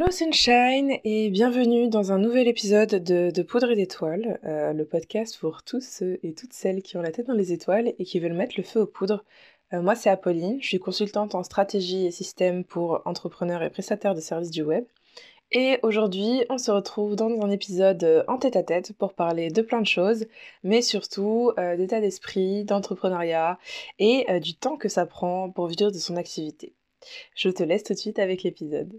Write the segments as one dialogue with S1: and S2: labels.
S1: Hello Sunshine et bienvenue dans un nouvel épisode de, Poudre et d'étoiles, euh, le podcast pour tous ceux et toutes celles qui ont la tête dans les étoiles et qui veulent mettre le feu aux poudres. Euh, moi c'est Apolline, je suis consultante en stratégie et système pour entrepreneurs et prestataires de services du web. Et aujourd'hui on se retrouve dans un épisode en tête à tête pour parler de plein de choses, mais surtout euh, d'état d'esprit, d'entrepreneuriat et du temps que ça prend pour vivre de son activité. Je te laisse tout de suite avec l'épisode.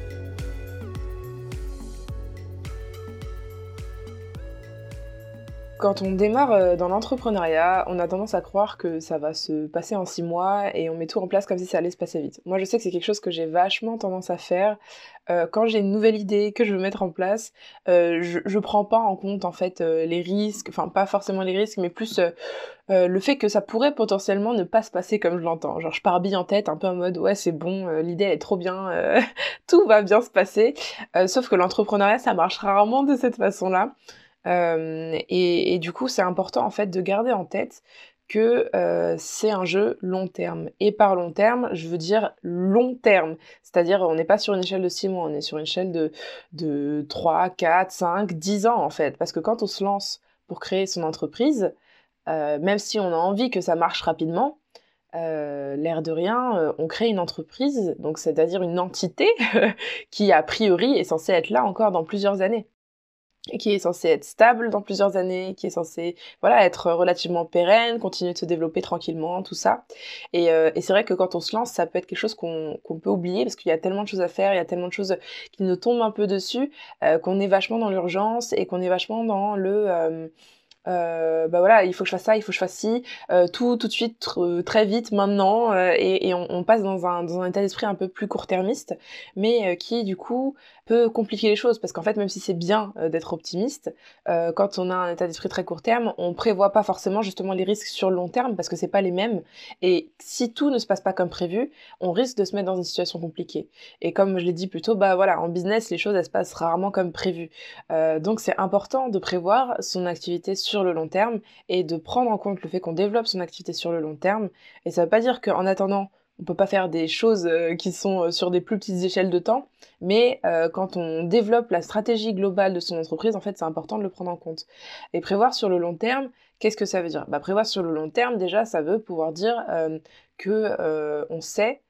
S1: Quand on démarre euh, dans l'entrepreneuriat, on a tendance à croire que ça va se passer en six mois et on met tout en place comme si ça allait se passer vite. Moi, je sais que c'est quelque chose que j'ai vachement tendance à faire. Euh, quand j'ai une nouvelle idée que je veux mettre en place, euh, je, je prends pas en compte en fait les risques, enfin pas forcément les risques, mais plus le fait que ça pourrait potentiellement ne pas se passer comme je l'entends. Genre je pars bille en tête, un peu en mode ouais c'est bon, l'idée est trop bien, tout va bien se passer. sauf que l'entrepreneuriat ça marche rarement de cette façon-là. Euh, et, du coup, c'est important en fait de garder en tête que euh, c'est un jeu long terme. Et par long terme, je veux dire long terme. C'est-à-dire, on n'est pas sur une échelle de 6 mois, on est sur une échelle de, de 3, 4, 5, 10 ans en fait. Parce que quand on se lance pour créer son entreprise, euh, même si on a envie que ça marche rapidement, l'air de rien, on crée une entreprise, donc c'est-à-dire une entité qui a priori est censée être là encore dans plusieurs années qui est censé être stable dans plusieurs années, qui est censé voilà être relativement pérenne, continuer de se développer tranquillement, tout ça. Et, euh, c'est vrai que quand on se lance, ça peut être quelque chose qu'on peut oublier parce qu'il y a tellement de choses à faire, il y a tellement de choses qui nous tombent un peu dessus, euh, qu'on est vachement dans l'urgence et qu'on est vachement dans le euh, bah voilà, il faut que je fasse ça, il faut que je fasse ci, tout tout de suite, très vite, maintenant, et, et on, on, passe dans un, dans un état d'esprit un peu plus court-termiste, mais qui du coup peut compliquer les choses, parce qu'en fait, même si c'est bien d'être optimiste, quand on a un état d'esprit très court terme, on prévoit pas forcément justement les risques sur le long terme, parce que c'est pas les mêmes, et si tout ne se passe pas comme prévu, on risque de se mettre dans une situation compliquée. Et comme je l'ai dit plus tôt, bah voilà, en business, les choses elles se passent rarement comme prévu. donc c'est important de prévoir son activité sur sur le long terme et de prendre en compte le fait qu'on développe son activité sur le long terme. Et ça veut pas dire qu'en attendant, on peut pas faire des choses euh, qui sont euh, sur des plus petites échelles de temps, mais euh, quand on développe la stratégie globale de son entreprise, en fait, c'est important de le prendre en compte. Et prévoir sur le long terme, qu'est-ce que ça veut dire? Bah, Prévoir sur le long terme, déjà, ça veut pouvoir dire que on sait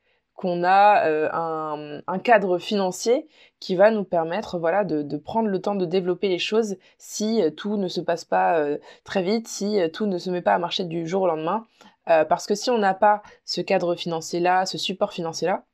S1: qu'on a euh, un, cadre financier qui va nous permettre voilà de, prendre le temps de développer les choses si euh, tout ne se passe pas euh, très vite, si tout ne se met pas à marcher du jour au lendemain. Parce que si on n'a pas ce cadre financier là, ce support financier là,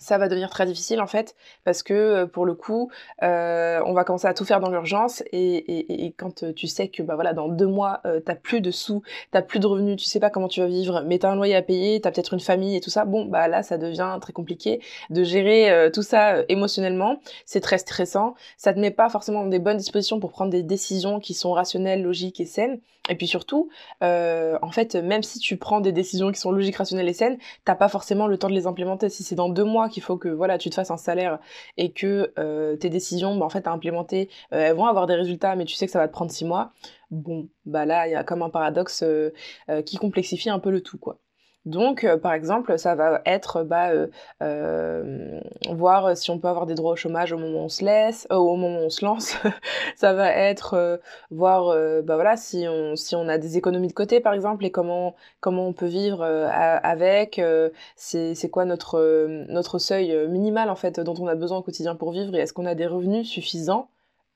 S1: ça va devenir très difficile en fait parce que euh, pour le coup euh, on va commencer à tout faire dans l'urgence et, quand euh, tu sais que bah voilà dans deux mois euh, t'as plus de sous t'as plus de revenus tu sais pas comment tu vas vivre mais t'as un loyer à payer t'as peut-être une famille et tout ça bon bah là ça devient très compliqué de gérer tout ça émotionnellement. C'est très stressant. Ça te met pas forcément dans des bonnes dispositions pour prendre des décisions qui sont rationnelles logiques et saines. Et puis surtout en fait même si tu prends des décisions qui sont logiques rationnelles et saines t'as pas forcément le temps de les implémenter. Si c'est dans deux mois qu'il faut que voilà tu te fasses un salaire et que euh, tes décisions bah, en à implémenter euh, elles vont avoir des résultats mais tu sais que ça va te prendre six mois. Bon bah là il y a comme un paradoxe euh, qui complexifie un peu le tout quoi Donc, euh, par exemple, ça va être bah, euh, euh, voir si on peut avoir des droits au chômage au moment où on se laisse, au moment où on se lance. ça va être voir bah voilà si on si on a des économies de côté, par exemple, et comment comment on peut vivre avec. c'est c'est quoi notre notre seuil minimal en fait dont on a besoin au quotidien pour vivre et est-ce qu'on a des revenus suffisants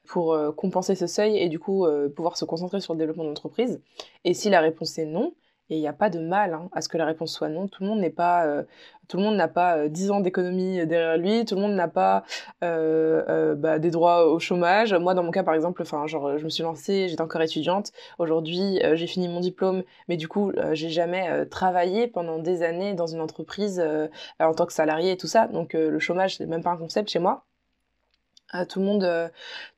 S1: pour compenser ce seuil et du coup pouvoir se concentrer sur le développement de l'entreprise. Et si la réponse est non, et il n'y a pas de mal hein, à ce que la réponse soit non. Tout le monde euh, n'a pas euh, 10 ans d'économie derrière lui. Tout le monde n'a pas euh, euh bah, des droits au chômage. Moi, dans mon cas, par exemple, je me suis lancée, j'étais encore étudiante. Aujourd'hui, euh, j'ai fini mon diplôme, mais du coup, j'ai jamais travaillé pendant des années dans une entreprise en tant que salarié et tout ça. Donc, le chômage, c'est même pas un concept chez moi tout le monde, euh,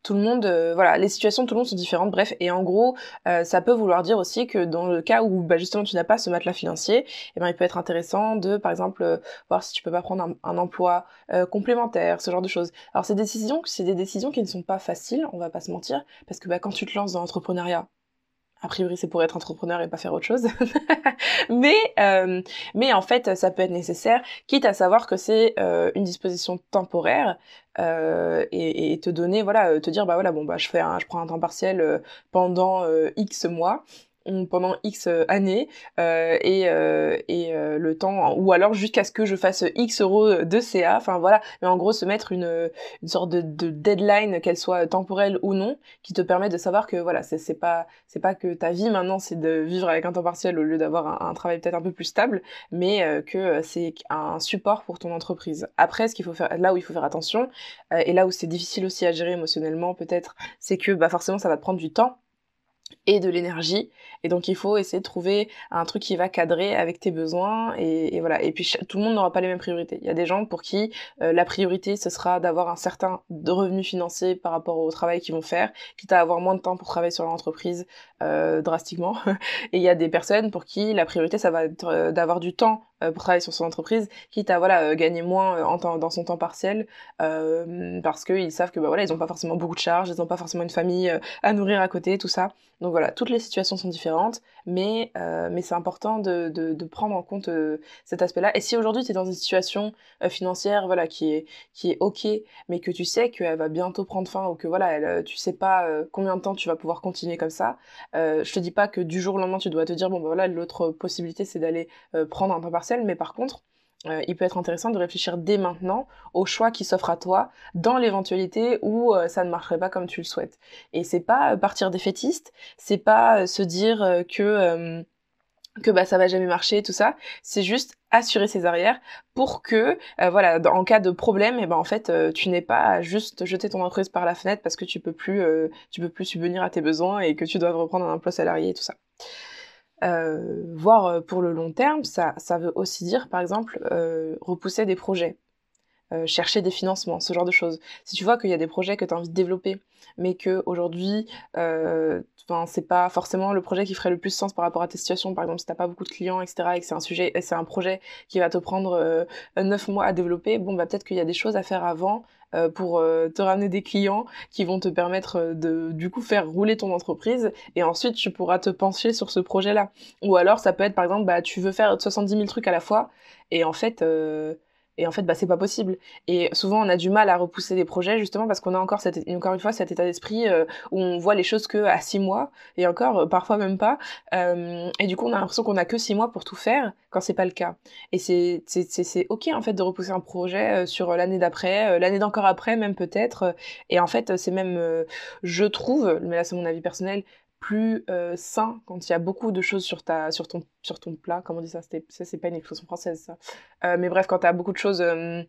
S1: tout le monde, euh, voilà, les situations de tout le monde sont différentes. Bref, et en gros, euh, ça peut vouloir dire aussi que dans le cas où bah, justement tu n'as pas ce matelas financier, eh ben il peut être intéressant de, par exemple, voir si tu peux pas prendre un, un emploi complémentaire, ce genre de choses. Alors ces décisions, c'est des décisions qui ne sont pas faciles, on va pas se mentir, parce que bah, quand tu te lances dans l'entrepreneuriat, a priori, c'est pour être entrepreneur et pas faire autre chose. mais, euh, mais en fait, ça peut être nécessaire, quitte à savoir que c'est euh, une disposition temporaire euh, et, te donner, voilà, te dire, bah voilà, bon, bah je fais, je prends un temps partiel pendant X mois pendant X euh, années euh, et, euh, et euh, le temps ou alors jusqu'à ce que je fasse X euros de CA enfin voilà. Mais en gros se mettre une, une sorte de, de deadline qu'elle soit temporelle ou non qui te permet de savoir que voilà c'est pas c'est pas que ta vie maintenant c'est de vivre avec un temps partiel au lieu d'avoir un, un, travail peut-être un peu plus stable mais euh, que c'est un support pour ton entreprise. Après ce qu'il faut faire là où il faut faire attention et là où c'est difficile aussi à gérer émotionnellement peut-être c'est que bah forcément ça va te prendre du temps et de l'énergie. Et donc il faut essayer de trouver un truc qui va cadrer avec tes besoins et, voilà. Et puis tout le monde n'aura pas les mêmes priorités. Il y a des gens pour qui euh, la priorité ce sera d'avoir un certain revenu financier par rapport au travail qu'ils vont faire quitte à avoir moins de temps pour travailler sur leur entreprise euh, drastiquement. Et il y a des personnes pour qui la priorité ça va être euh, d'avoir du temps euh, pour travailler sur son entreprise, quitte à voilà euh, gagner moins euh, dans son temps partiel, euh, parce qu'ils savent que bah voilà ils ont pas forcément beaucoup de charges, ils ont pas forcément une famille à nourrir à côté, tout ça. Donc voilà, toutes les situations sont différentes, mais mais c'est important de, de, prendre en compte cet aspect-là. Et si aujourd'hui tu es dans une situation financière voilà qui est qui est ok, mais que tu sais qu'elle va bientôt prendre fin ou que voilà elle, tu sais pas combien de temps tu vas pouvoir continuer comme ça, je te dis pas que du jour au lendemain tu dois te dire bon bah voilà l'autre possibilité c'est d'aller prendre un temps partiel mais par contre, euh, il peut être intéressant de réfléchir dès maintenant au choix qui s'offre à toi dans l'éventualité où euh, ça ne marcherait pas comme tu le souhaites. Et c'est pas euh, partir défaitiste, c'est pas se dire que que bah va jamais marcher tout ça, c'est juste assurer ses arrières pour que voilà en cas de problème eh ben en fait tu n'es pas juste jeter ton entreprise par la fenêtre parce que tu peux plus tu peux plus subvenir à tes besoins et que tu dois reprendre un emploi salarié et tout ça. Euh, voir euh, pour le long terme, ça, ça veut aussi dire, par exemple, euh, repousser des projets, euh, chercher des financements, ce genre de choses. Si tu vois qu'il y a des projets que tu as envie de développer, mais que aujourd'hui, euh, c'est pas forcément le projet qui ferait le plus sens par rapport à tes situations. Par exemple, si t'as pas beaucoup de clients, etc., et que c'est un sujet, c'est un projet qui va te prendre neuf mois à développer, bon, bah peut-être qu'il y a des choses à faire avant euh, pour euh, te ramener des clients qui vont te permettre euh, de du coup faire rouler ton entreprise et ensuite tu pourras te pencher sur ce projet là ou alors ça peut être par exemple bah tu veux faire 70 000 trucs à la fois et en fait et en fait bah c'est pas possible. Et souvent on a du mal à repousser des projets justement parce qu'on a encore cette encore une fois cet état d'esprit euh, où on voit les choses que à six mois et encore euh, parfois même pas. Euh, et du coup on a l'impression qu'on a que six mois pour tout faire quand c'est pas le cas. Et c'est c'est c'est ok en fait de repousser un projet sur l'année d'après l'année d'encore après même peut-être. Et en fait c'est même je trouve mais là c'est mon avis personnel plus euh, sain quand il y a beaucoup de choses sur ta sur ton sur ton plat comment on dit ça? Ça c'est pas une expression française ça euh, mais bref quand tu as beaucoup de choses euh,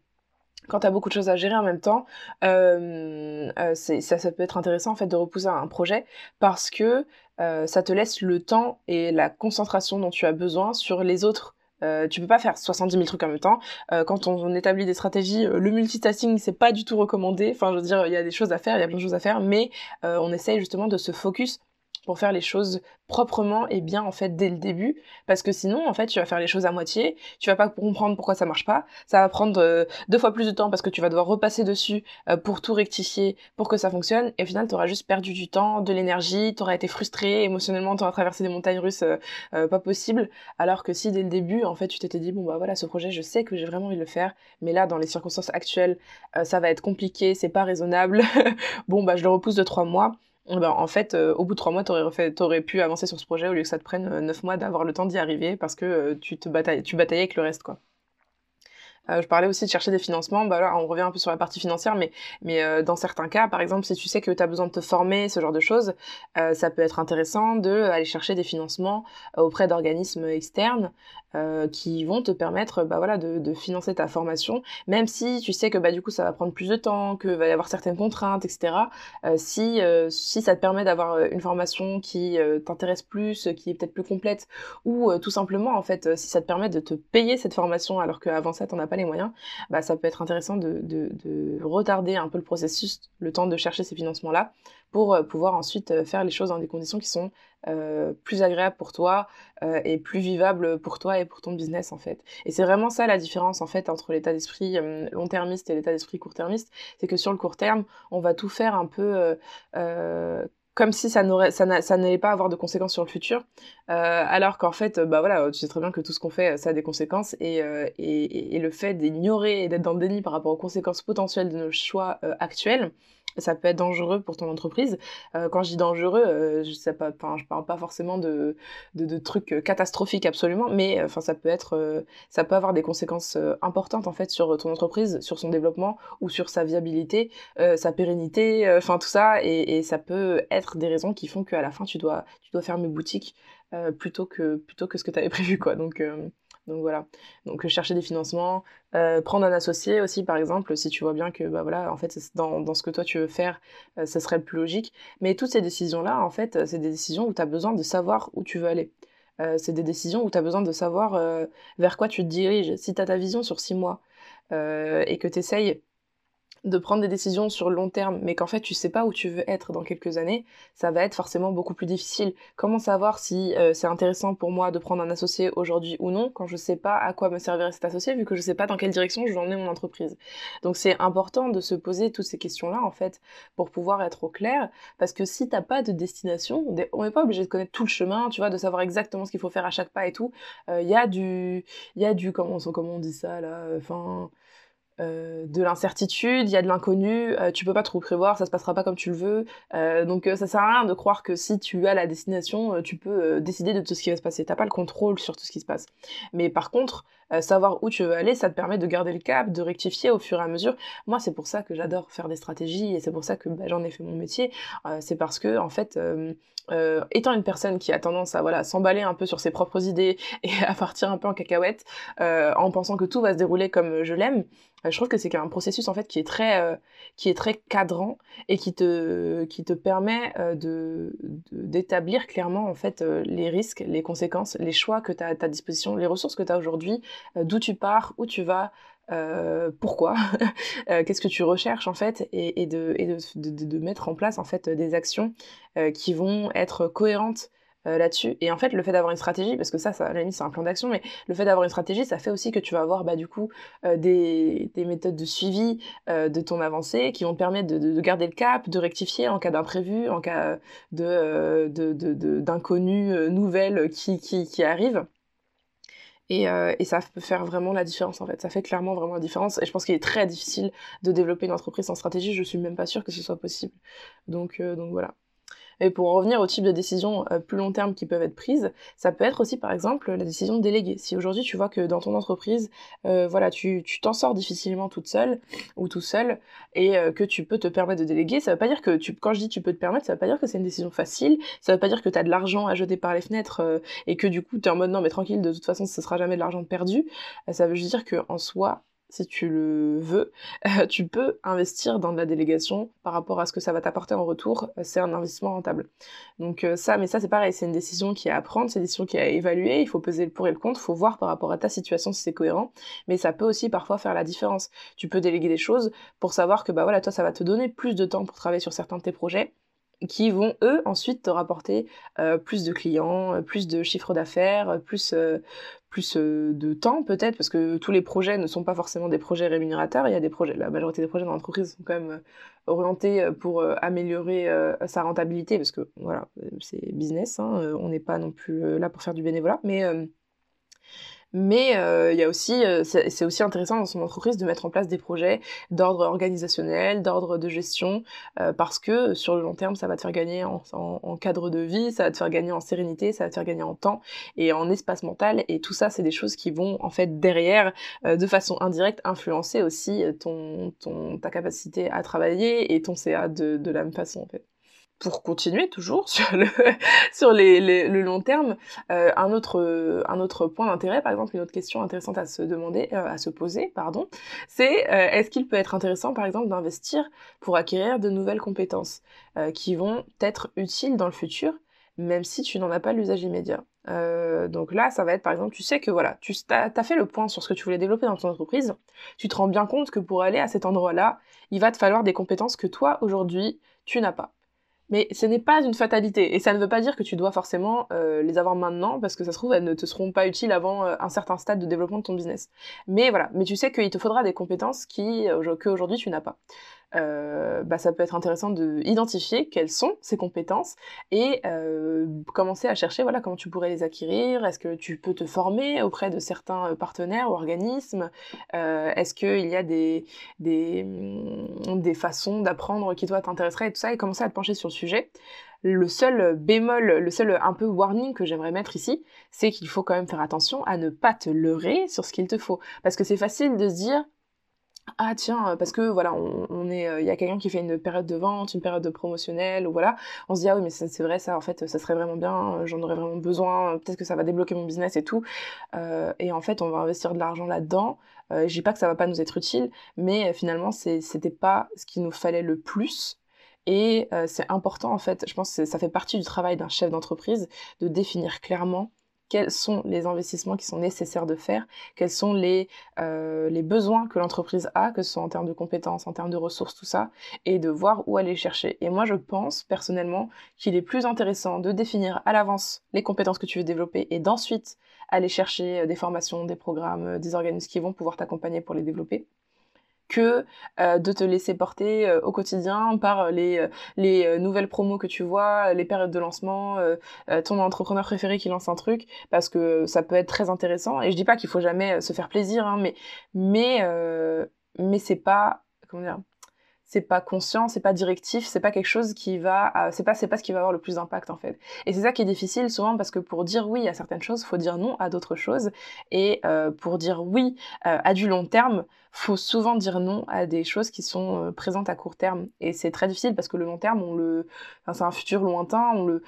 S1: quand beaucoup de choses à gérer en même temps, ça, ça peut être intéressant en fait de repousser un projet parce que ça te laisse le temps et la concentration dont tu as besoin sur les autres euh, tu peux pas faire 70 000 trucs en même temps. Quand on, établit des stratégies, le multitasking c'est pas du tout recommandé. Enfin, je veux dire, il y a des choses à faire, il y a plein de choses à faire, mais on essaye justement de se focus pour faire les choses proprement et bien en fait dès le début. Parce que sinon en fait tu vas faire les choses à moitié tu vas pas comprendre pourquoi ça marche pas. Ça va prendre euh, deux fois plus de temps parce que tu vas devoir repasser dessus euh, pour tout rectifier pour que ça fonctionne. Et au final tu auras juste perdu du temps de l'énergie tu auras été frustré émotionnellement tu auras traversé des montagnes russes euh, pas possible. Alors que si dès le début en fait tu t'étais dit bon bah voilà ce projet je sais que j'ai vraiment envie de le faire. Mais là dans les circonstances actuelles ça va être compliqué c'est pas raisonnable. Bon bah je le repousse de trois mois ben, en fait, euh, au bout de trois mois, tu aurais, pu avancer sur ce projet au lieu que ça te prenne euh, neuf mois d'avoir le temps d'y arriver parce que euh, tu te batailles, tu bataillais avec le reste, quoi. Je parlais aussi de chercher des financements. Bah là, on revient un peu sur la partie financière, mais, mais dans certains cas, par exemple, si tu sais que tu as besoin de te former, ce genre de choses, ça peut être intéressant de aller chercher des financements auprès d'organismes externes euh, qui vont te permettre bah, voilà, de, de, financer ta formation, même si tu sais que bah, du coup ça va prendre plus de temps, que va y avoir certaines contraintes, etc. Euh, si, euh, si ça te permet d'avoir euh, une formation qui t'intéresse plus, qui est peut-être plus complète, ou tout simplement en fait si ça te permet de te payer cette formation alors qu'avant ça t'en as pas les moyens, bah, ça peut être intéressant de, de, de retarder un peu le processus, le temps de chercher ces financements-là, pour pouvoir ensuite faire les choses dans des conditions qui sont euh, plus agréable pour toi euh, et plus vivable pour toi et pour ton business en fait. Et c'est vraiment ça la différence en fait entre l'état d'esprit euh, long-termiste et l'état d'esprit court-termiste, c'est que sur le court terme, on va tout faire un peu comme si ça n'aurait n'allait pas avoir de conséquences sur le futur. Alors qu'en fait bah voilà tu sais très bien que tout ce qu'on fait ça a des conséquences et, et, et le fait d'ignorer et d'être dans le déni par rapport aux conséquences potentielles de nos choix actuels ça peut être dangereux pour ton entreprise. Euh, quand je dis dangereux, euh, je sais pas, je parle pas forcément de, de, trucs catastrophiques absolument, mais euh, enfin ça peut être, euh, ça peut avoir des conséquences importantes en fait sur ton entreprise, sur son développement ou sur sa viabilité, sa pérennité, enfin tout ça, et, et, ça peut être des raisons qui font qu'à la fin tu dois, tu dois fermer boutique plutôt que plutôt que ce que tu avais prévu quoi. Donc donc voilà. Donc chercher des financements, euh, prendre un associé aussi par exemple, si tu vois bien que bah voilà, en fait dans, ce que toi tu veux faire, euh, ça serait le plus logique. Mais toutes ces décisions là, en fait, c'est des décisions où tu as besoin de savoir où tu veux aller. Euh, c'est des décisions où tu as besoin de savoir vers quoi tu te diriges. Si tu as ta vision sur six mois et que tu essayes de prendre des décisions sur long terme, mais qu'en fait tu sais pas où tu veux être dans quelques années, ça va être forcément beaucoup plus difficile. Comment savoir si euh, c'est intéressant pour moi de prendre un associé aujourd'hui ou non quand je sais pas à quoi me servirait cet associé vu que je sais pas dans quelle direction je vais emmener mon entreprise. Donc c'est important de se poser toutes ces questions-là en fait pour pouvoir être au clair parce que si t'as pas de destination, on n'est pas obligé de connaître tout le chemin, tu vois, de savoir exactement ce qu'il faut faire à chaque pas et tout. Il euh, y a du, il y a du comment, comment on dit ça là, enfin euh, de l'incertitude, il y a de l'inconnu, euh, tu peux pas trop prévoir, ça se passera pas comme tu le veux. Euh, donc ça sert à rien de croire que si tu as la destination, tu peux décider de tout ce qui va se passer. T'as pas le contrôle sur tout ce qui se passe. Mais par contre, savoir où tu veux aller, ça te permet de garder le cap, de rectifier au fur et à mesure. Moi, c'est pour ça que j'adore faire des stratégies et c'est pour ça que bah, j'en ai fait mon métier. c'est parce que en fait, étant une personne qui a tendance à voilà s'emballer un peu sur ses propres idées et à partir un peu en cacahuète, en pensant que tout va se dérouler comme je l'aime je trouve que c'est un processus en fait qui est très euh, qui est très cadrant et qui te qui te permet euh, de d'établir clairement en fait euh, les risques, les conséquences, les choix que tu as à ta disposition, les ressources que tu as aujourd'hui, d'où tu pars, où tu vas, pourquoi, qu'est-ce que tu recherches en fait, et, et, de, et de, de, de, mettre en place en fait des actions qui vont être cohérentes euh, là-dessus. Et en fait, le fait d'avoir une stratégie, parce que ça, ça à la limite, c'est un plan d'action, mais le fait d'avoir une stratégie, ça fait aussi que tu vas avoir, bah, du coup, euh, des, des, méthodes de suivi euh, de ton avancée qui vont te permettre de, de, garder le cap, de rectifier en cas d'imprévu, en cas de, d'inconnus nouvelles qui, qui, arrivent. Et, et, ça peut faire vraiment la différence en fait. Ça fait clairement vraiment la différence. Et je pense qu'il est très difficile de développer une entreprise sans stratégie. Je suis même pas sûre que ce soit possible. Donc, donc voilà. Et pour en revenir au type de décisions euh, plus long terme qui peuvent être prises, ça peut être aussi par exemple la décision de déléguer. Si aujourd'hui tu vois que dans ton entreprise, euh, voilà, tu t'en sors difficilement toute seule ou tout seul et euh, que tu peux te permettre de déléguer, ça veut pas dire que tu, quand je dis tu peux te permettre, ça veut pas dire que c'est une décision facile, ça veut pas dire que tu as de l'argent à jeter par les fenêtres et que du coup tu es en mode non mais tranquille, de toute façon ce sera jamais de l'argent perdu. ça veut juste dire que en soi, si tu le veux, euh, tu peux investir dans de la délégation par rapport à ce que ça va t'apporter en retour. Euh, c'est un investissement rentable. Donc euh, ça, mais ça c'est pareil, c'est une décision qui est à prendre, c'est une décision qui est à évaluer. Il faut peser le pour et le contre, il faut voir par rapport à ta situation si c'est cohérent. Mais ça peut aussi parfois faire la différence. Tu peux déléguer des choses pour savoir que bah voilà, toi ça va te donner plus de temps pour travailler sur certains de tes projets qui vont eux ensuite te rapporter euh, plus de clients, euh, plus de chiffre d'affaires, euh, plus de temps peut-être parce que tous les projets ne sont pas forcément des projets rémunérateurs. Il y a des projets, la majorité des projets dans l'entreprise sont quand même orientés pour améliorer sa rentabilité parce que voilà c'est business. Hein, on n'est pas non plus là pour faire du bénévolat, mais mais euh, il y a aussi, euh, c'est aussi intéressant dans son entreprise de mettre en place des projets d'ordre organisationnel, d'ordre de gestion, euh, parce que sur le long terme, ça va te faire gagner en, en, cadre de vie, ça va te faire gagner en sérénité, ça va te faire gagner en temps et en espace mental. Et tout ça, c'est des choses qui vont en fait derrière, de façon indirecte, influencer aussi ton, ton, ta capacité à travailler et ton CA de, de la même façon en fait pour continuer toujours sur le sur le long terme, euh, un autre un autre point d'intérêt, par exemple, une autre question intéressante à se demander, euh, à se poser, pardon, c'est euh, est-ce qu'il peut être intéressant, par exemple, d'investir pour acquérir de nouvelles compétences qui vont être utiles dans le futur, même si tu n'en as pas l'usage immédiat? donc là, ça va être par exemple, tu sais que voilà, tu as, fait le point sur ce que tu voulais développer dans ton entreprise, tu te rends bien compte que pour aller à cet endroit-là, il va te falloir des compétences que toi, aujourd'hui, tu n'as pas. Mais ce n'est pas une fatalité. Et ça ne veut pas dire que tu dois forcément euh, les avoir maintenant, parce que ça se trouve, elles ne te seront pas utiles avant euh, un certain stade de développement de ton business. Mais voilà, mais tu sais qu'il te faudra des compétences qui, euh, qu'aujourd'hui tu n'as pas. Euh, bah, ça peut être intéressant d'identifier quelles sont ces compétences et euh, commencer à chercher voilà comment tu pourrais les acquérir. Est-ce que tu peux te former auprès de certains partenaires ou organismes? Euh, Est-ce qu'il y a des, des, mm, des façons d'apprendre qui toi t'intéresseraient et tout ça et commencer à te pencher sur le sujet? Le seul bémol, le seul un peu warning que j'aimerais mettre ici, c'est qu'il faut quand même faire attention à ne pas te leurrer sur ce qu'il te faut. Parce que c'est facile de se dire, ah tiens euh, parce que voilà on, est euh, il y a quelqu'un qui fait une période de vente une période de promotionnelle ou voilà. On se dit ah oui mais c'est vrai ça en fait ça serait vraiment bien euh, j'en aurais vraiment besoin peut-être que ça va débloquer mon business et tout. Et en fait on va investir de l'argent là-dedans. Je dis pas que ça va pas nous être utile mais finalement c'était pas ce qu'il nous fallait le plus. Et c'est important en fait je pense que ça fait partie du travail d'un chef d'entreprise de définir clairement quels sont les investissements qui sont nécessaires de faire, quels sont les, euh, les besoins que l'entreprise a, que ce soit en termes de compétences, en termes de ressources, tout ça, et de voir où aller chercher. Et moi, je pense personnellement qu'il est plus intéressant de définir à l'avance les compétences que tu veux développer et d'ensuite aller chercher euh, des formations, des programmes, euh, des organismes qui vont pouvoir t'accompagner pour les développer que euh, de te laisser porter euh, au quotidien par euh, les, les nouvelles promos que tu vois, les périodes de lancement, ton entrepreneur préféré qui lance un truc, parce que ça peut être très intéressant. Et je dis pas qu'il faut jamais se faire plaisir, hein, mais mais mais c'est pas comment dire c'est pas conscient, c'est pas directif, c'est pas quelque chose qui va, c'est pas c'est pas ce qui va avoir le plus d'impact en fait. Et c'est ça qui est difficile souvent parce que pour dire oui à certaines choses, faut dire non à d'autres choses. Et euh, pour dire oui euh, à du long terme, faut souvent dire non à des choses qui sont euh, présentes à court terme. Et c'est très difficile parce que le long terme, on le, enfin, c'est un futur lointain, on le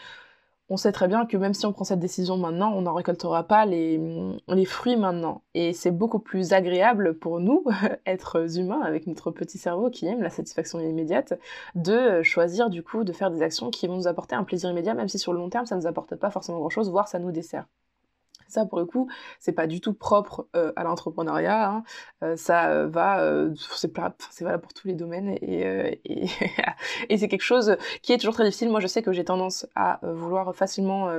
S1: on sait très bien que même si on prend cette décision maintenant, on n'en récoltera pas les, fruits maintenant. Et c'est beaucoup plus agréable pour nous, êtres humains, avec notre petit cerveau qui aime la satisfaction immédiate, de choisir du coup de faire des actions qui vont nous apporter un plaisir immédiat, même si sur le long terme ça ne nous apporte pas forcément grand-chose, voire ça nous dessert. Ça, pour le coup, c'est pas du tout propre euh, à l'entrepreneuriat. Hein. Euh, ça euh, va, c'est valable pour tous les domaines et, et, et c'est quelque chose qui est toujours très difficile. Moi, je sais que j'ai tendance à vouloir facilement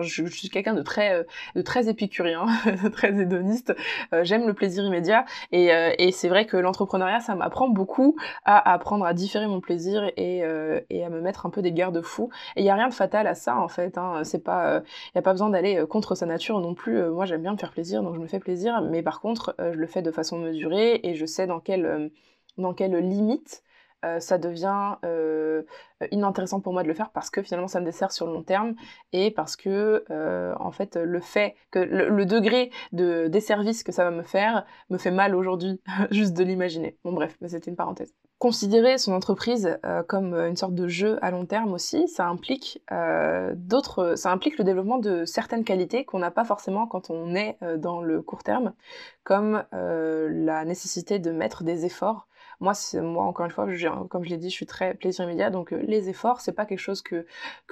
S1: je, suis quelqu'un de très, euh, de très épicurien, très hédoniste. Euh, j'aime le plaisir immédiat et, euh, et c'est vrai que l'entrepreneuriat, ça m'apprend beaucoup à apprendre à différer mon plaisir et, et à me mettre un peu des garde-fous. Et il y a rien de fatal à ça en fait. Hein. C'est pas, il y a pas besoin d'aller contre sa nature non plus. Moi, j'aime bien me faire plaisir, donc je me fais plaisir. Mais par contre, je le fais de façon mesurée et je sais dans quelle, dans quelle limite euh, ça devient euh, inintéressant pour moi de le faire parce que finalement ça me dessert sur le long terme et parce que euh, en fait le fait que le, degré de desservice que ça va me faire me fait mal aujourd'hui juste de l'imaginer. Bon bref, c'était une parenthèse. Considérer son entreprise comme une sorte de jeu à long terme aussi, ça implique d'autres, ça implique le développement de certaines qualités qu'on n'a pas forcément quand on est dans le court terme, comme la nécessité de mettre des efforts moi, encore une fois, comme je l'ai dit, je suis très plaisir immédiat, donc euh, les efforts, c'est pas quelque chose que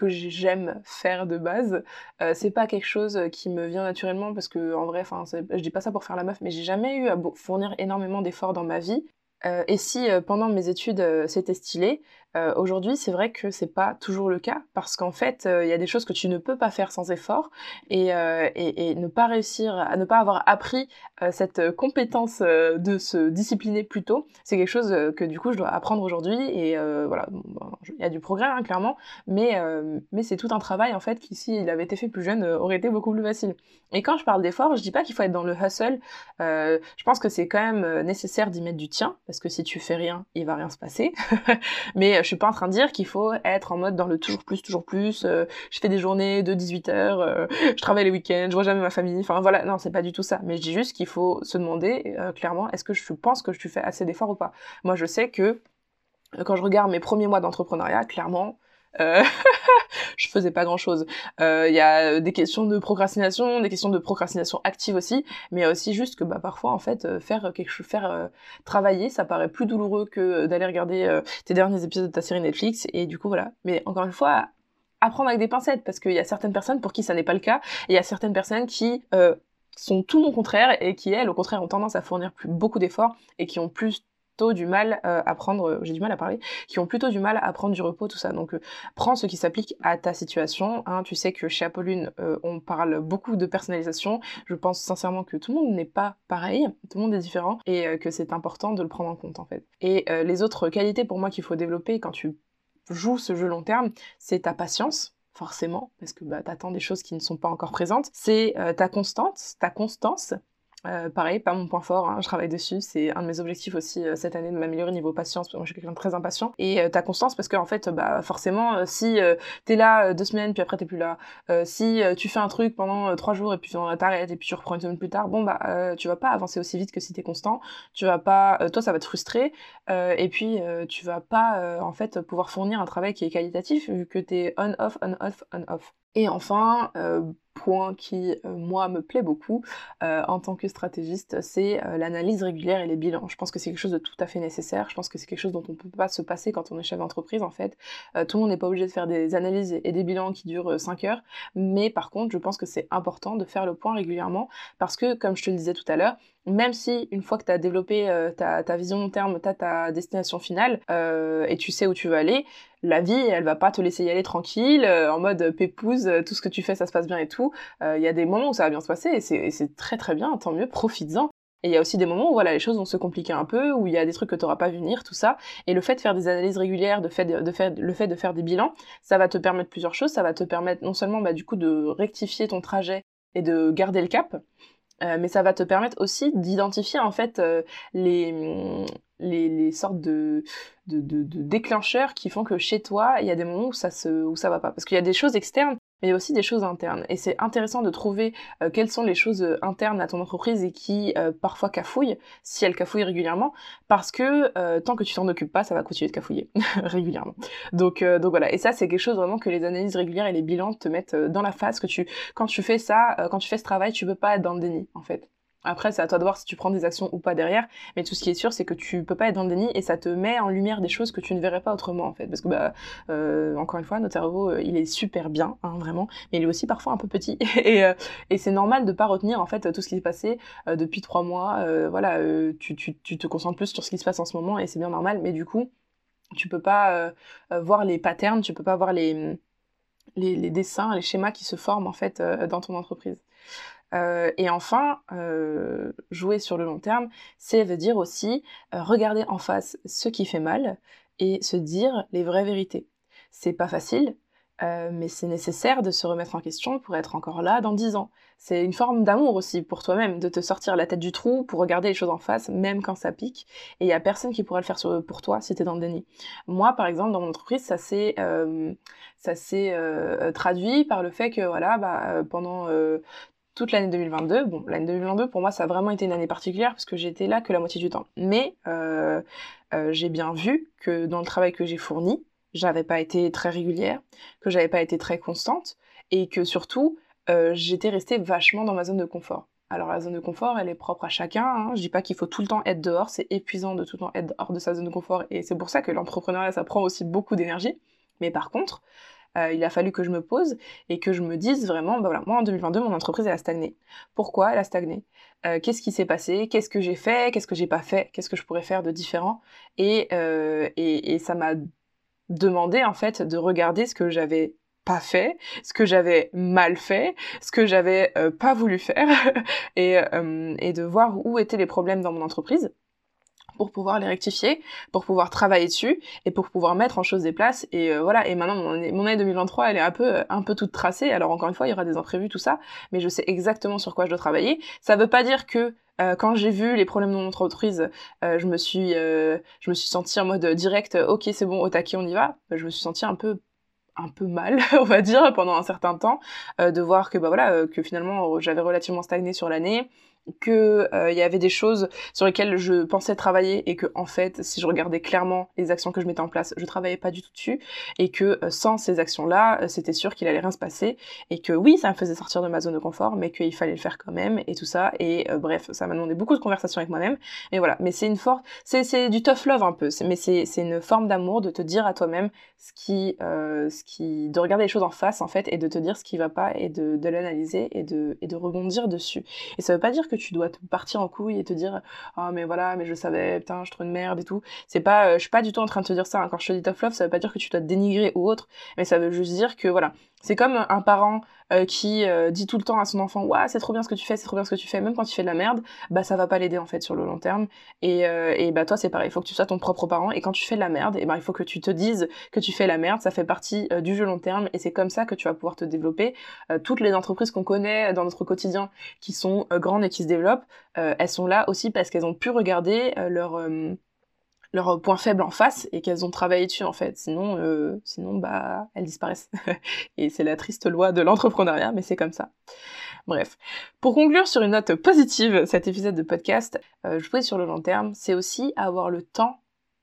S1: j'aime faire de base. Euh, c'est pas quelque chose qui me vient naturellement parce que en vrai, enfin, je dis pas ça pour faire la meuf, mais j'ai jamais eu à fournir énormément d'efforts dans ma vie. Euh, et si pendant mes études c'était stylé, Euh, aujourd'hui, c'est vrai que c'est pas toujours le cas parce qu'en fait, euh, il y a des choses que tu ne peux pas faire sans effort et, euh, ne pas réussir à ne pas avoir appris cette compétence de se discipliner plus tôt, c'est quelque chose que du coup je dois apprendre aujourd'hui et voilà, il y a du progrès hein, clairement, mais mais c'est tout un travail en fait qui si il avait été fait plus jeune aurait été beaucoup plus facile. Et quand je parle d'effort, je dis pas qu'il faut être dans le hustle. je pense que c'est quand même nécessaire d'y mettre du tien parce que si tu fais rien, il va rien se passer. mais je suis pas en train de dire qu'il faut être en mode dans le toujours plus, toujours plus. Euh, je fais des journées de 18 heures, euh, je travaille les week-ends, je vois jamais ma famille. Enfin voilà, non, c'est pas du tout ça. Mais je dis juste qu'il faut se demander euh, clairement, est-ce que je pense que je fais assez d'efforts ou pas? Moi, je sais que quand je regarde mes premiers mois d'entrepreneuriat, clairement, euh, je faisais pas grand chose. Il euh, y a des questions de procrastination, des questions de procrastination active aussi, mais aussi juste que bah parfois en fait euh, faire quelque chose, faire travailler, ça paraît plus douloureux que d'aller regarder tes derniers épisodes de ta série Netflix et du coup voilà. Mais encore une fois, apprendre avec des pincettes parce qu'il y a certaines personnes pour qui ça n'est pas le cas et il y a certaines personnes qui sont tout mon contraire et qui elles au contraire ont tendance à fournir beaucoup d'efforts et qui ont plus du mal euh, à prendre, euh, j'ai du mal à parler, qui ont plutôt du mal à prendre du repos, tout ça. Donc euh, prends ce qui s'applique à ta situation. Hein. Tu sais que chez Apolline, on parle beaucoup de personnalisation. Je pense sincèrement que tout le monde n'est pas pareil, tout le monde est différent et que c'est important de le prendre en compte en fait. Et les autres qualités pour moi qu'il faut développer quand tu joues ce jeu long terme, c'est ta patience forcément, parce que bah, t'attends des choses qui ne sont pas encore présentes. C'est ta constante, ta constance, euh, pareil, pas mon point fort, hein, je travaille dessus, c'est un de mes objectifs aussi euh, cette année de m'améliorer niveau patience, parce que moi je suis quelqu'un de très impatient. Et euh, ta constance, parce que en fait, bah forcément, si t'es là deux semaines, puis après t'es plus là, si tu fais un truc pendant trois jours et puis t'arrêtes et puis tu reprends une semaine plus tard, bon bah tu vas pas avancer aussi vite que si t'es constant, tu vas pas, toi ça va te frustrer, et puis tu vas pas en fait pouvoir fournir un travail qui est qualitatif vu que t'es on-off, on-off, on-off. Et enfin, point qui, euh, moi, me plaît beaucoup euh, en tant que stratégiste, c'est euh, l'analyse régulière et les bilans. Je pense que c'est quelque chose de tout à fait nécessaire. Je pense que c'est quelque chose dont on peut pas se passer quand on est chef d'entreprise, en fait. tout le monde n'est pas obligé de faire des analyses et des bilans qui durent 5 heures, mais par contre, je pense que c'est important de faire le point régulièrement parce que, comme je te le disais tout à l'heure, même si une fois que tu as développé ta, ta, vision long terme, tu as ta destination finale et tu sais où tu veux aller, la vie, elle va pas te laisser y aller tranquille, en mode pépouse, tout ce que tu fais, ça se passe bien et tout. Euh, il y a des moments où ça va bien se passer et c'est très très bien, tant mieux, profites-en. Et il y a aussi des moments où voilà, les choses vont se compliquer un peu, où il y a des trucs que tu n'auras pas vu venir, tout ça. Et le fait de faire des analyses régulières, de, faire, le fait de faire des bilans, ça va te permettre plusieurs choses. Ça va te permettre non seulement bah, du coup de rectifier ton trajet et de garder le cap, euh, mais ça va te permettre aussi d'identifier en fait euh, les, les, les, sortes de, de, de, de, déclencheurs qui font que chez toi, il y a des moments où ça se, où ça va pas. Parce qu'il y a des choses externes mais il y a aussi des choses internes. Et c'est intéressant de trouver euh, quelles sont les choses euh, internes à ton entreprise et qui euh, parfois cafouillent, si elles cafouillent régulièrement, parce que tant que tu t'en occupes pas, ça va continuer de cafouiller régulièrement. Donc, donc voilà. Et ça, c'est quelque chose vraiment que les analyses régulières et les bilans te mettent dans la face, que tu, quand tu fais ça, quand tu fais ce travail, tu peux pas être dans le déni, en fait. Après, c'est à toi de voir si tu prends des actions ou pas derrière, mais tout ce qui est sûr, c'est que tu peux pas être dans le déni et ça te met en lumière des choses que tu ne verrais pas autrement en fait. Parce que bah, euh, encore une fois, notre cerveau, euh, il est super bien, hein, vraiment, mais il est aussi parfois un peu petit et, euh, et c'est normal de pas retenir en fait tout ce qui s'est passé depuis trois mois. voilà, tu, tu, tu te concentres plus sur ce qui se passe en ce moment et c'est bien normal, mais du coup, tu peux pas voir les patterns, tu peux pas voir les, les, les dessins, les schémas qui se forment en fait dans ton entreprise. Euh, et enfin, euh, jouer sur le long terme, c'est veut dire aussi euh, regarder en face ce qui fait mal et se dire les vraies vérités. C'est pas facile, mais c'est nécessaire de se remettre en question pour être encore là dans dix ans. C'est une forme d'amour aussi pour toi-même, de te sortir la tête du trou pour regarder les choses en face, même quand ça pique. Et il y a personne qui pourra le faire pour toi si t'es dans le déni. Moi, par exemple, dans mon entreprise, ça s'est ça s'est traduit par le fait que voilà, bah, pendant toute l'année 2022. Bon, l'année 2022, pour moi, ça a vraiment été une année particulière parce que j'étais là que la moitié du temps. Mais euh, euh, j'ai bien vu que dans le travail que j'ai fourni, j'avais pas été très régulière, que j'avais pas été très constante et que surtout, euh, j'étais restée vachement dans ma zone de confort. Alors la zone de confort, elle est propre à chacun. Hein. Je dis pas qu'il faut tout le temps être dehors, c'est épuisant de tout le temps être hors de sa zone de confort et c'est pour ça que l'entrepreneuriat, ça prend aussi beaucoup d'énergie. Mais par contre, euh, il a fallu que je me pose et que je me dise vraiment, bah voilà, moi en 2022, mon entreprise elle a stagné. Pourquoi elle a stagné? Euh, Qu'est-ce qui s'est passé? Qu'est-ce que j'ai fait? Qu'est-ce que j'ai pas fait? Qu'est-ce que je pourrais faire de différent? Et, euh, et, et ça m'a demandé en fait de regarder ce que j'avais pas fait, ce que j'avais mal fait, ce que j'avais pas voulu faire, et, et de voir où étaient les problèmes dans mon entreprise pour pouvoir les rectifier, pour pouvoir travailler dessus et pour pouvoir mettre en chose des places. Et euh, voilà. Et maintenant, mon année, mon année 2023, elle est un peu, un peu toute tracée. Alors encore une fois, il y aura des imprévus, tout ça, mais je sais exactement sur quoi je dois travailler. Ça veut pas dire que quand j'ai vu les problèmes de mon entreprise, je me suis, je sentie en mode direct, ok, c'est bon, au taquet, on y va. Je me suis sentie un peu mal, on va dire, pendant un certain temps, euh, de voir que bah voilà, euh, que finalement j'avais relativement stagné sur l'année, que il euh, y avait des choses sur lesquelles je pensais travailler et que en fait si je regardais clairement les actions que je mettais en place je travaillais pas du tout dessus et que euh, sans ces actions là euh, c'était sûr qu'il allait rien se passer et que oui ça me faisait sortir de ma zone de confort mais qu'il fallait le faire quand même et tout ça et bref ça m'a demandé beaucoup de conversations avec moi-même et voilà. Mais c'est une force c'est c'est du tough love un peu mais c'est c'est une forme d'amour de te dire à toi-même ce qui ce qui de regarder les choses en face en fait et de te dire ce qui va pas et de de l'analyser et de et de rebondir dessus. Et ça veut pas dire que tu dois te partir en couille et te dire ah oh, mais voilà mais je savais putain je trouve une merde et tout c'est pas euh, je suis pas du tout en train de te dire ça hein. quand je te dis tough love ça veut pas dire que tu dois te dénigrer ou autre mais ça veut juste dire que voilà c'est comme un parent euh, qui euh, dit tout le temps à son enfant ouais c'est trop bien ce que tu fais c'est trop bien ce que tu fais même quand il fait de la merde bah ça va pas l'aider en fait sur le long terme. Et, euh, et bah toi c'est pareil il faut que tu sois ton propre parent. Et quand tu fais de la merde et bah il faut que tu te dises que tu fais la merde. Ça fait partie du jeu long terme et c'est comme ça que tu vas pouvoir te développer. Toutes les entreprises qu'on connaît dans notre quotidien qui sont grandes et qui se développent elles sont là aussi parce qu'elles ont pu regarder leur leurs points faibles en face et qu'elles ont travaillé dessus en fait. Sinon, euh, sinon bah elles disparaissent. et c'est la triste loi de l'entrepreneuriat, mais c'est comme ça. Bref, pour conclure sur une note positive cet épisode de podcast, euh, voulais sur le long terme, c'est aussi avoir le temps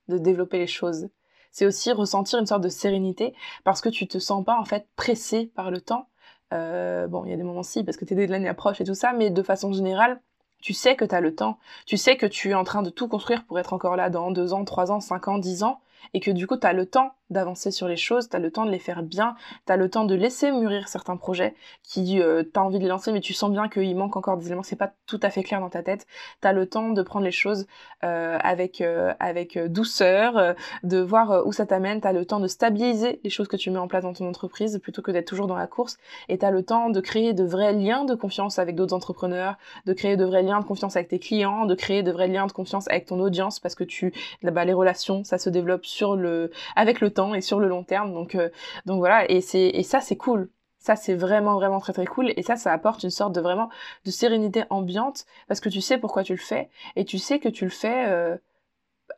S1: de développer les choses. C'est aussi ressentir une sorte de sérénité parce que tu te sens pas en fait pressé par le temps. Euh, bon, il y a des moments si parce que tes de l'année approche et tout ça, mais de façon générale, tu sais que tu as le temps. Tu sais que tu es en train de tout construire pour être encore là dans deux ans, trois ans, cinq ans, dix ans et que du coup, tu as le temps d'avancer sur les choses, tu as le temps de les faire bien, tu as le temps de laisser mûrir certains projets qui euh, tu as envie de lancer mais tu sens bien qu'il manque encore des éléments, c'est pas tout à fait clair dans ta tête. Tu as le temps de prendre les choses euh, avec euh, avec douceur, de voir où ça t'amène, tu as le temps de stabiliser les choses que tu mets en place dans ton entreprise plutôt que d'être toujours dans la course et tu as le temps de créer de vrais liens de confiance avec d'autres entrepreneurs, de créer de vrais liens de confiance avec tes clients, de créer de vrais liens de confiance avec ton audience parce que tu les relations, ça se développe sur le avec le temps et sur le long terme. Donc euh, donc voilà et c'est et ça c'est cool. Ça, c'est vraiment, vraiment très, très cool. Et ça, ça apporte une sorte de vraiment de sérénité ambiante parce que tu sais pourquoi tu le fais et tu sais que tu le fais euh,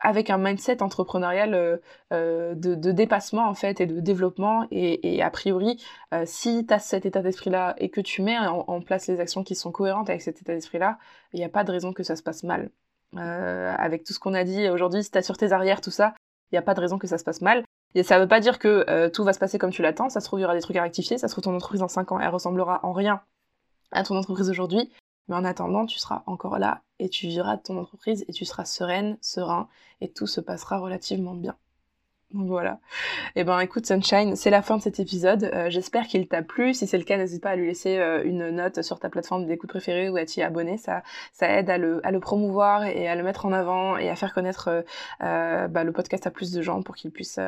S1: avec un mindset entrepreneurial euh, de, dépassement, en fait, et de développement. Et, a priori, si tu as cet état d'esprit-là et que tu mets en, en, place les actions qui sont cohérentes avec cet état d'esprit-là, il n'y a pas de raison que ça se passe mal. avec tout ce qu'on a dit aujourd'hui, si tu sur tes arrières, tout ça, il n'y a pas de raison que ça se passe mal. Et ça veut pas dire que euh, tout va se passer comme tu l'attends, ça se trouve, il y aura des trucs à rectifier, ça se trouve, ton entreprise en 5 ans, elle ressemblera en rien à ton entreprise aujourd'hui, mais en attendant, tu seras encore là, et tu vivras ton entreprise, et tu seras sereine, serein, et tout se passera relativement bien. Voilà. Eh ben écoute Sunshine, c'est la fin de cet épisode. Euh, j'espère qu'il t'a plu. Si c'est le cas, n'hésite pas à lui laisser euh, une note sur ta plateforme d'écoute préférée ou à t'y abonner. Ça, ça aide à le, à le promouvoir et à le mettre en avant et à faire connaître euh, bah, le podcast à plus de gens pour qu'ils puissent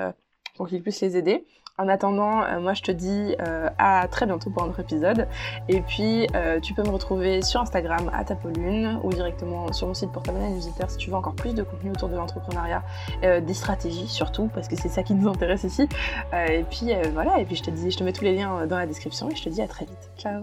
S1: pour qu'ils puissent les aider. En attendant, euh, moi je te dis euh, à très bientôt pour un autre épisode. Et puis euh, tu peux me retrouver sur Instagram à Tapolune ou directement sur mon site pour t'abonner à newsletter si tu veux encore plus de contenu autour de l'entrepreneuriat, des stratégies surtout parce que c'est ça qui nous intéresse ici. et puis voilà, et puis je te dis, je te mets tous les liens dans la description et je te dis à très vite. Ciao